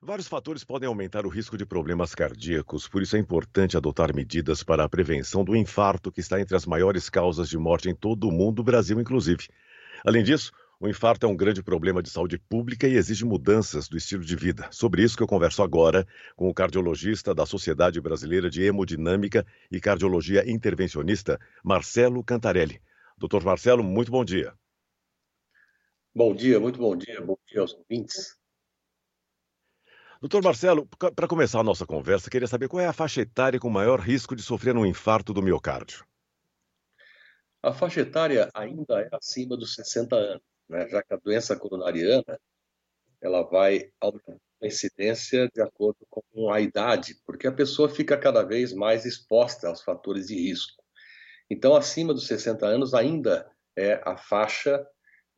Vários fatores podem aumentar o risco de problemas cardíacos, por isso é importante adotar medidas para a prevenção do infarto, que está entre as maiores causas de morte em todo o mundo, Brasil inclusive. Além disso, o infarto é um grande problema de saúde pública e exige mudanças do estilo de vida. Sobre isso que eu converso agora com o cardiologista da Sociedade Brasileira de Hemodinâmica e Cardiologia Intervencionista, Marcelo Cantarelli. Doutor Marcelo, muito bom dia. Bom dia, muito bom dia. Bom dia aos ouvintes. Doutor Marcelo, para começar a nossa conversa, queria saber qual é a faixa etária com maior risco de sofrer um infarto do miocárdio. A faixa etária ainda é acima dos 60 anos, né? já que a doença coronariana ela vai aumentando a incidência de acordo com a idade, porque a pessoa fica cada vez mais exposta aos fatores de risco. Então, acima dos 60 anos ainda é a faixa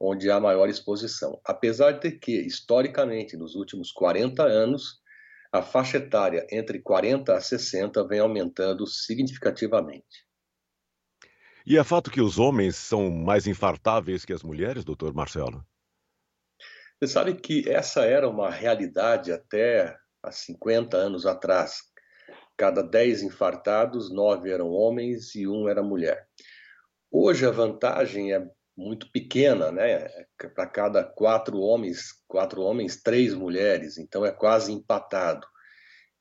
onde há maior exposição. Apesar de que, historicamente, nos últimos 40 anos, a faixa etária entre 40 a 60 vem aumentando significativamente. E é fato que os homens são mais infartáveis que as mulheres, doutor Marcelo? Você sabe que essa era uma realidade até há 50 anos atrás. Cada 10 infartados, 9 eram homens e um era mulher. Hoje a vantagem é muito pequena, né? Para cada quatro homens, quatro homens, três mulheres, então é quase empatado.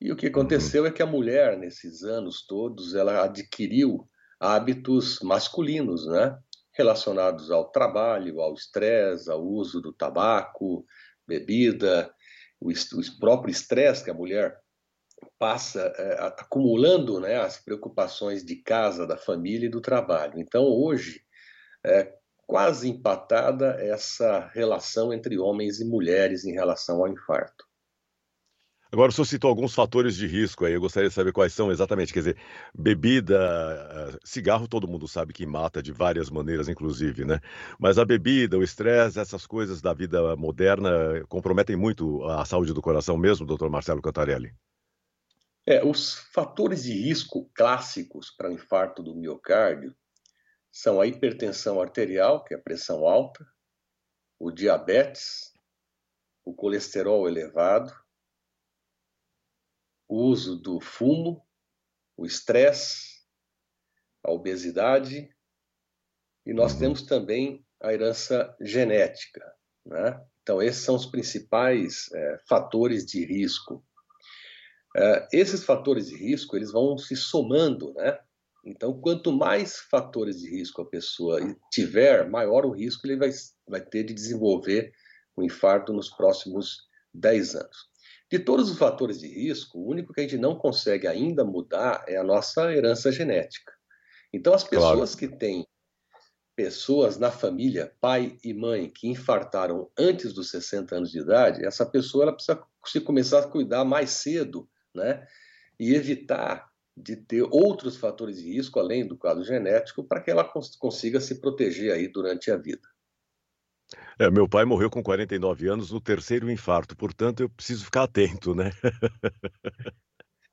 E o que uhum. aconteceu é que a mulher, nesses anos todos, ela adquiriu hábitos masculinos, né? Relacionados ao trabalho, ao estresse, ao uso do tabaco, bebida, o, o próprio estresse que a mulher passa é, acumulando né, as preocupações de casa, da família e do trabalho. Então, hoje, é, quase empatada essa relação entre homens e mulheres em relação ao infarto. Agora, o senhor citou alguns fatores de risco aí, eu gostaria de saber quais são exatamente. Quer dizer, bebida, cigarro todo mundo sabe que mata de várias maneiras, inclusive, né? Mas a bebida, o estresse, essas coisas da vida moderna comprometem muito a saúde do coração mesmo, doutor Marcelo Cantarelli? É, os fatores de risco clássicos para o infarto do miocárdio são a hipertensão arterial, que é a pressão alta, o diabetes, o colesterol elevado, o uso do fumo, o estresse, a obesidade, e nós uhum. temos também a herança genética. Né? Então, esses são os principais é, fatores de risco. É, esses fatores de risco eles vão se somando, né? Então, quanto mais fatores de risco a pessoa tiver, maior o risco ele vai, vai ter de desenvolver o um infarto nos próximos 10 anos. De todos os fatores de risco, o único que a gente não consegue ainda mudar é a nossa herança genética. Então, as pessoas claro. que têm pessoas na família, pai e mãe, que infartaram antes dos 60 anos de idade, essa pessoa ela precisa se começar a cuidar mais cedo, né? E evitar de ter outros fatores de risco além do quadro genético para que ela cons consiga se proteger aí durante a vida. É, meu pai morreu com 49 anos no terceiro infarto, portanto eu preciso ficar atento, né?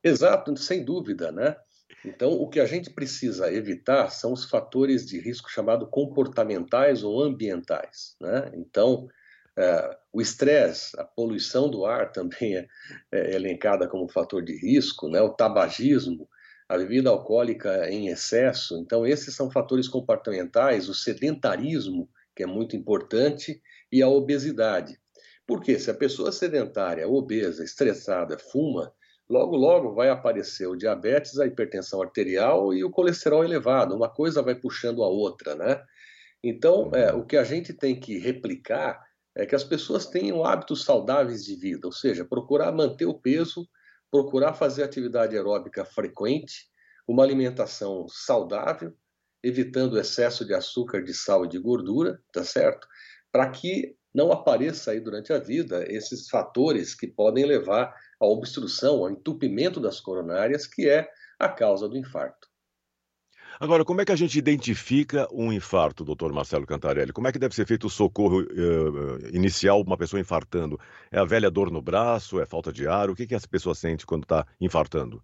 Exato, sem dúvida, né? Então, o que a gente precisa evitar são os fatores de risco chamado comportamentais ou ambientais, né? Então, é, o estresse, a poluição do ar também é, é elencada como fator de risco, né? O tabagismo, a bebida alcoólica em excesso. Então, esses são fatores comportamentais, o sedentarismo, que é muito importante, e a obesidade. Porque se a pessoa sedentária, obesa, estressada, fuma, logo, logo vai aparecer o diabetes, a hipertensão arterial e o colesterol elevado. Uma coisa vai puxando a outra, né? Então, é, o que a gente tem que replicar é que as pessoas tenham hábitos saudáveis de vida, ou seja, procurar manter o peso procurar fazer atividade aeróbica frequente, uma alimentação saudável, evitando excesso de açúcar, de sal e de gordura, tá certo? Para que não apareça aí durante a vida esses fatores que podem levar à obstrução, ao entupimento das coronárias, que é a causa do infarto. Agora, como é que a gente identifica um infarto, doutor Marcelo Cantarelli? Como é que deve ser feito o socorro uh, inicial uma pessoa infartando? É a velha dor no braço? É falta de ar? O que, que essa pessoa sente quando está infartando?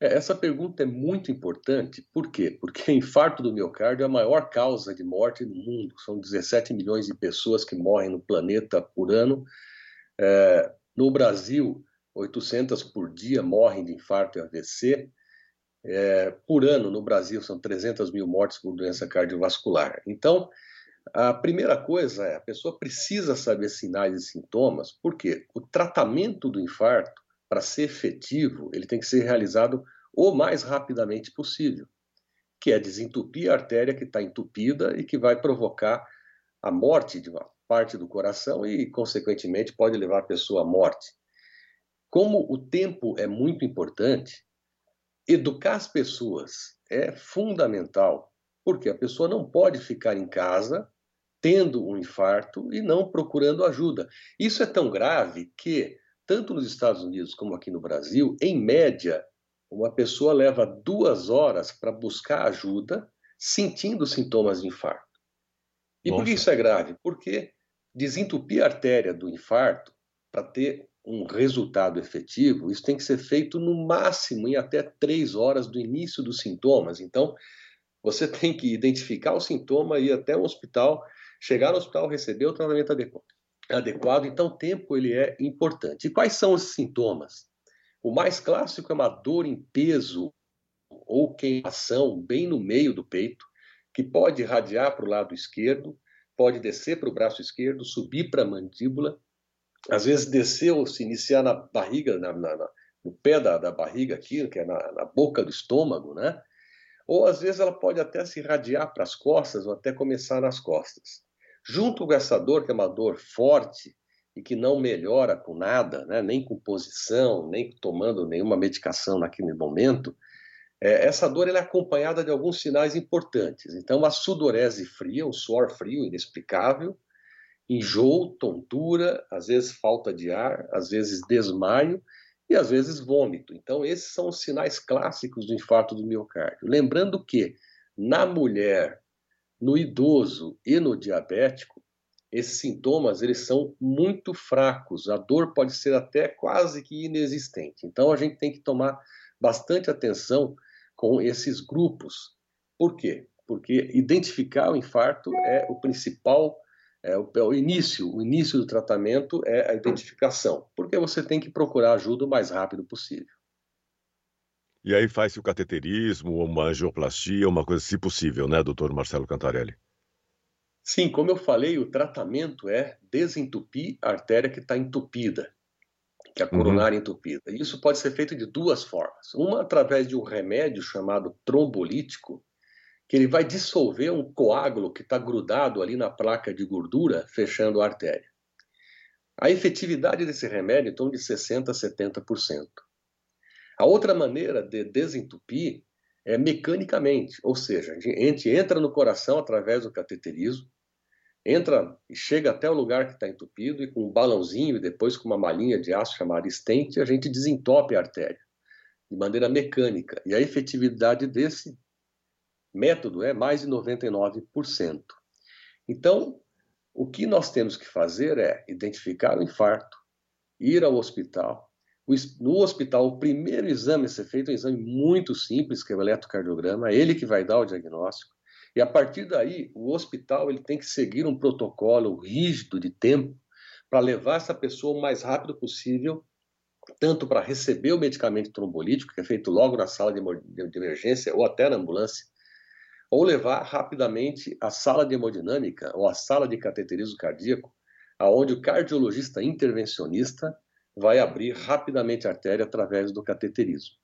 É, essa pergunta é muito importante. Por quê? Porque infarto do miocárdio é a maior causa de morte no mundo. São 17 milhões de pessoas que morrem no planeta por ano. É, No Brasil, 800 por dia morrem de infarto e AVC. É, por ano, no Brasil, são 300 mil mortes por doença cardiovascular. Então, a primeira coisa é a pessoa precisa saber sinais e sintomas, porque o tratamento do infarto, para ser efetivo, ele tem que ser realizado o mais rapidamente possível, que é desentupir a artéria que está entupida e que vai provocar a morte de uma parte do coração e, consequentemente, pode levar a pessoa à morte. Como o tempo é muito importante, educar as pessoas é fundamental, porque a pessoa não pode ficar em casa tendo um infarto e não procurando ajuda. Isso é tão grave que, tanto nos Estados Unidos como aqui no Brasil, em média, uma pessoa leva duas horas para buscar ajuda sentindo sintomas de infarto. E Nossa. por que isso é grave? Porque desentupir a artéria do infarto para ter um resultado efetivo, isso tem que ser feito no máximo em até três horas do início dos sintomas. Então, você tem que identificar o sintoma, ir até o hospital, chegar no hospital, receber o tratamento adequado. adequado. Então, o tempo ele é importante. E quais são os sintomas? O mais clássico é uma dor em peso ou queimação bem no meio do peito, que pode irradiar para o lado esquerdo, pode descer para o braço esquerdo, subir para a mandíbula às vezes descer ou se iniciar na barriga, na, na, no pé da, da, barriga aqui, que é na, na, boca do estômago, né? Ou às vezes ela pode até se irradiar para as costas ou até começar nas costas. Junto com essa dor, que é uma dor forte e que não melhora com nada, né? nem com posição, nem tomando nenhuma medicação naquele momento, é, essa dor é acompanhada de alguns sinais importantes. Então, a sudorese fria, o suor frio inexplicável, enjoo, tontura, às vezes falta de ar, às vezes desmaio e às vezes vômito. Então, esses são os sinais clássicos do infarto do miocárdio. Lembrando que na mulher, no idoso e no diabético, esses sintomas eles são muito fracos. A dor pode ser até quase que inexistente. Então, a gente tem que tomar bastante atenção com esses grupos. Por quê? Porque identificar o infarto é o principal é o, é o, início, o início do tratamento é a identificação, porque você tem que procurar ajuda o mais rápido possível. E aí faz-se o cateterismo, uma angioplastia, uma coisa se possível, né, doutor Marcelo Cantarelli? Sim, como eu falei, o tratamento é desentupir a artéria que está entupida, que é a coronária uhum. entupida. Isso pode ser feito de duas formas. Uma através de um remédio chamado trombolítico, que ele vai dissolver um coágulo que está grudado ali na placa de gordura, fechando a artéria. A efetividade desse remédio em torno de 60% a 70%. A outra maneira de desentupir é mecanicamente, ou seja, a gente entra no coração através do cateterismo, entra e chega até o lugar que está entupido e com um balãozinho e depois com uma malinha de aço chamada estente, a gente desentope a artéria de maneira mecânica. E a efetividade desse método é mais de 99%. Então, o que nós temos que fazer é identificar o infarto, ir ao hospital. No hospital, o primeiro exame a ser feito é um exame muito simples, que é o eletrocardiograma, é ele que vai dar o diagnóstico. E a partir daí, o hospital ele tem que seguir um protocolo rígido de tempo para levar essa pessoa o mais rápido possível, tanto para receber o medicamento trombolítico, que é feito logo na sala de emergência ou até na ambulância, ou levar rapidamente à sala de hemodinâmica ou à sala de cateterismo cardíaco, aonde o cardiologista intervencionista vai abrir rapidamente a artéria através do cateterismo.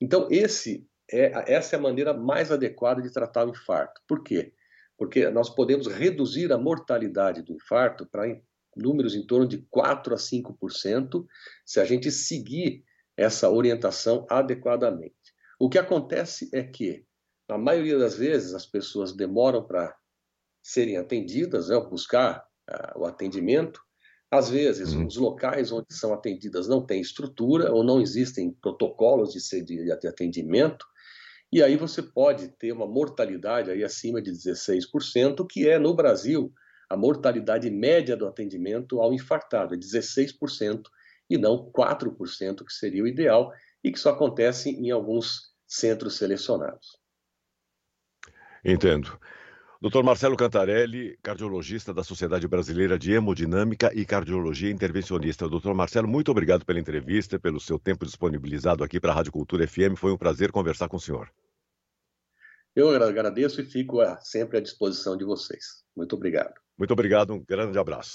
Então, esse é, essa é a maneira mais adequada de tratar o infarto. Por quê? Porque nós podemos reduzir a mortalidade do infarto para números em torno de 4 a 5% se a gente seguir essa orientação adequadamente. O que acontece é que na maioria das vezes, as pessoas demoram para serem atendidas, né, buscar uh, o atendimento. Às vezes, uhum. os locais onde são atendidas não têm estrutura ou não existem protocolos de, de, de atendimento. E aí você pode ter uma mortalidade aí acima de 16%, que é, no Brasil, a mortalidade média do atendimento ao infartado, é 16%, e não 4%, que seria o ideal, e que só acontece em alguns centros selecionados. Entendo. Dr. Marcelo Cantarelli, cardiologista da Sociedade Brasileira de Hemodinâmica e Cardiologia Intervencionista. Doutor Marcelo, muito obrigado pela entrevista, pelo seu tempo disponibilizado aqui para a Rádio Cultura FM. Foi um prazer conversar com o senhor. Eu agradeço e fico sempre à disposição de vocês. Muito obrigado. Muito obrigado, um grande abraço.